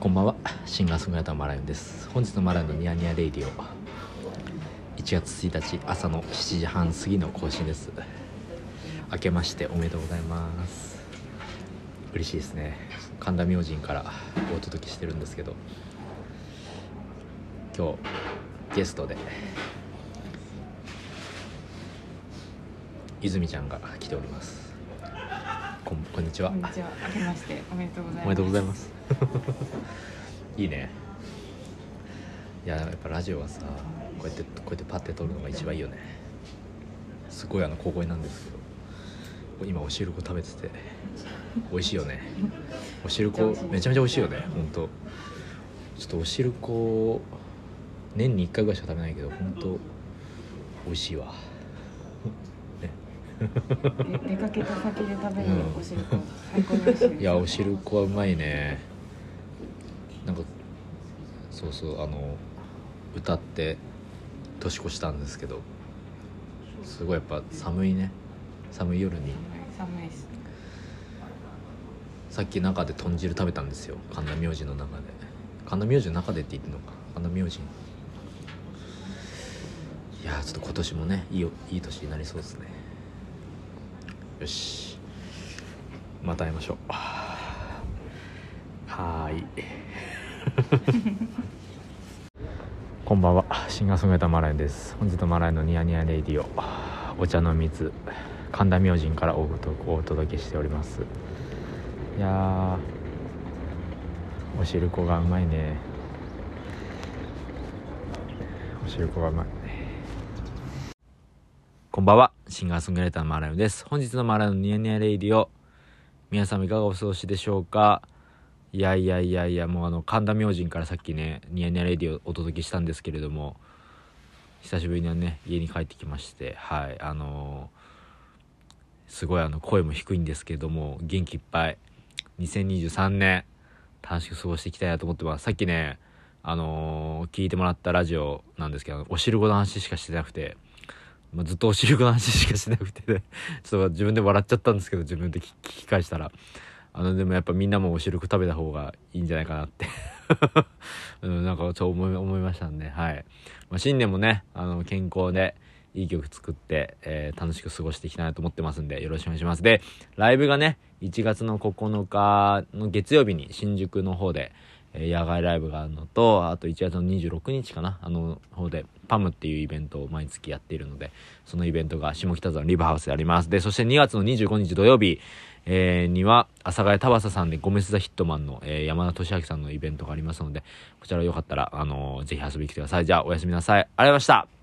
こんばんは。シンガーソングライターマラヨンです。本日のマラヨンのニヤニヤレイディオ。1月1日朝の7時半過ぎの更新です。明けましておめでとうございます。嬉しいですね。神田明神からお届けしてるんですけど。今日ゲストで泉ちゃんが来ております。こんこんにちは。こんにちは。明けましておめでとうございます。おめでとうございます。いいね。いややっぱラジオはさこうやってこうやってパッて撮るのが一番いいよね。すごいあの小声なんですけど。今お汁粉食べてて美味しいよね。お汁粉めちゃめちゃ美味しいよね。ほんとちょっとお汁粉年に1回ぐらいしか食べないけどほんと美味しいわ。で 出かけた先で食べるうんお汁粉、最高に美味しい。いやお汁粉はうまいね。なんかそうそうあの歌って年越したんですけどすごいやっぱ寒いね。寒い夜に。寒いです。さっき中で豚汁食べたんですよ。神田明神の中で。神田明神の中でって言ってんのか。神田明神。いやーちょっと今年もねいいよいい年になりそうですねよし。また会いましょう。はーい。こんばんは。シンガーソングライターマラインです。本日のマラインのニヤニヤレディオ。お茶の水神田明神からおお届けしております。いやー。お汁粉がうまいね。お汁粉がうまい。こんばんは。シンガーソングライターのマーライオンです。本日のマーライオンのニヤニヤレイディオ皆様いかがお過ごしでしょうか？いやいやいやいやもうあの神田明神からさっきねニヤニヤレイディオをお届けしたんですけれども久しぶりにね家に帰ってきましてはいあのーすごいあの声も低いんですけれども元気いっぱい。2023年楽しく過ごしていきたいなと思ってます。さっきねあのー聞いてもらったラジオなんですけどお汁粉の話しかしてなくて、まあ、ずっとお汁粉の話しかしなくて、ね、ちょっと自分で笑っちゃったんですけど自分で聞き返したら。あのでもやっぱみんなもお汁粉食べた方がいいんじゃないかなって。うん、なんかちょ思い思いましたんで、はい。まあ、新年もねあの健康でいい曲作って、えー楽しく過ごしていきたいなと思ってますんでよろしくお願いします。でライブがね1月の9日の月曜日に新宿の方で、え野外ライブがあるのとあと1月の26日かなあの方でパムっていうイベントを毎月やっているのでそのイベントが下北沢のリバハウスでありますでそして2月の25日土曜日えーには、阿佐ヶ谷田畑さんでゴメス・ザ・ヒットマンの、えー山田俊明さんのイベントがありますので、こちらよかったら、あのーぜひ遊びに来てください。じゃあ、おやすみなさい。ありがとうございました。